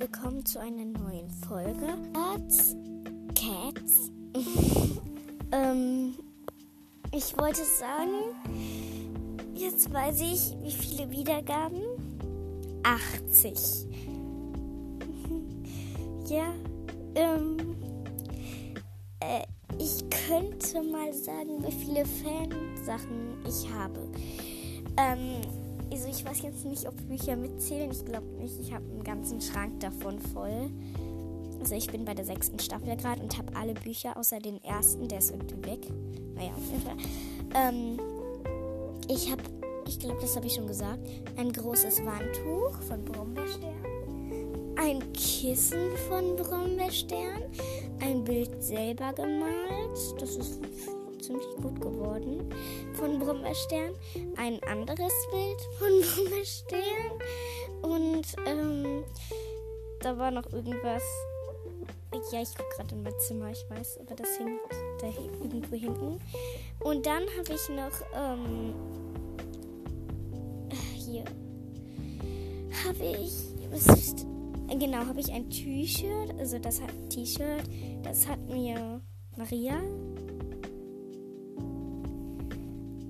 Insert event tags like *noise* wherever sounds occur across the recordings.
willkommen zu einer neuen Folge. Cats. Cats. *laughs* ähm, ich wollte sagen, jetzt weiß ich, wie viele Wiedergaben. 80. *laughs* ja, ähm, äh, ich könnte mal sagen, wie viele Fansachen ich habe. Ähm, also ich weiß jetzt nicht, ob Bücher mitzählen. Ich glaube nicht. Ich habe einen ganzen Schrank davon voll. Also ich bin bei der sechsten Staffel gerade und habe alle Bücher außer den ersten. Der ist irgendwie weg. Naja, auf jeden Fall. Ähm, ich habe, ich glaube, das habe ich schon gesagt, ein großes Wandtuch von Brombeerstern. Ein Kissen von Brombeerstern. Ein Bild selber gemalt. Das ist ziemlich gut geworden von Brummerstern. Ein anderes Bild von *laughs* Brummerstern. Und ähm, da war noch irgendwas. Ja, ich gucke gerade in mein Zimmer, ich weiß, aber das hängt da irgendwo hinten. Und dann habe ich noch ähm, hier habe ich ist, genau habe ich ein T-Shirt, also das hat T-Shirt, das hat mir Maria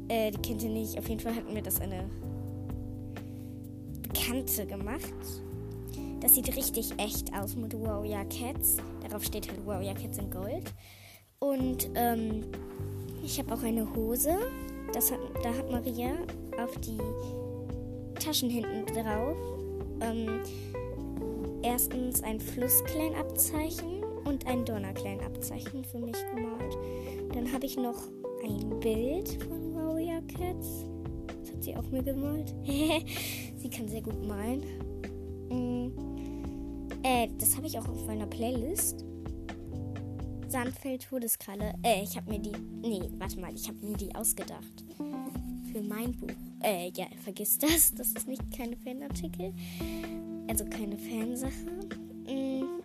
Äh, die kennt ihr nicht. Auf jeden Fall hat mir das eine Bekannte gemacht. Das sieht richtig echt aus mit Warrior Cats. Darauf steht halt Warrior Cats in Gold. Und ähm, ich habe auch eine Hose. Das hat, da hat Maria auf die Taschen hinten drauf ähm, erstens ein Flusskleinabzeichen und ein Donnerkleinabzeichen für mich gemalt. Dann habe ich noch ein Bild von Cats. Das hat sie auch mir gemalt. *laughs* sie kann sehr gut malen. Mm. Äh, das habe ich auch auf meiner Playlist. Sandfeld Todeskralle. Äh, ich habe mir die. Nee, warte mal, ich habe mir die ausgedacht. Für mein Buch. Äh, ja, vergiss das. Das ist nicht keine Fanartikel. Also keine Fansache. Mm.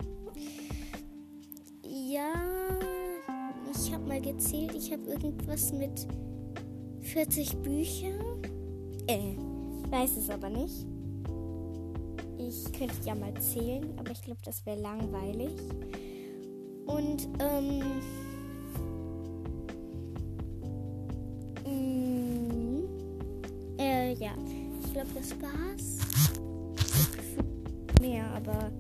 Ja, ich habe mal gezählt, ich habe irgendwas mit 40 Bücher? Äh, weiß es aber nicht. Ich könnte ja mal zählen, aber ich glaube, das wäre langweilig. Und, ähm. Mh, mm, äh, ja. Ich glaube, das war's. Mehr, aber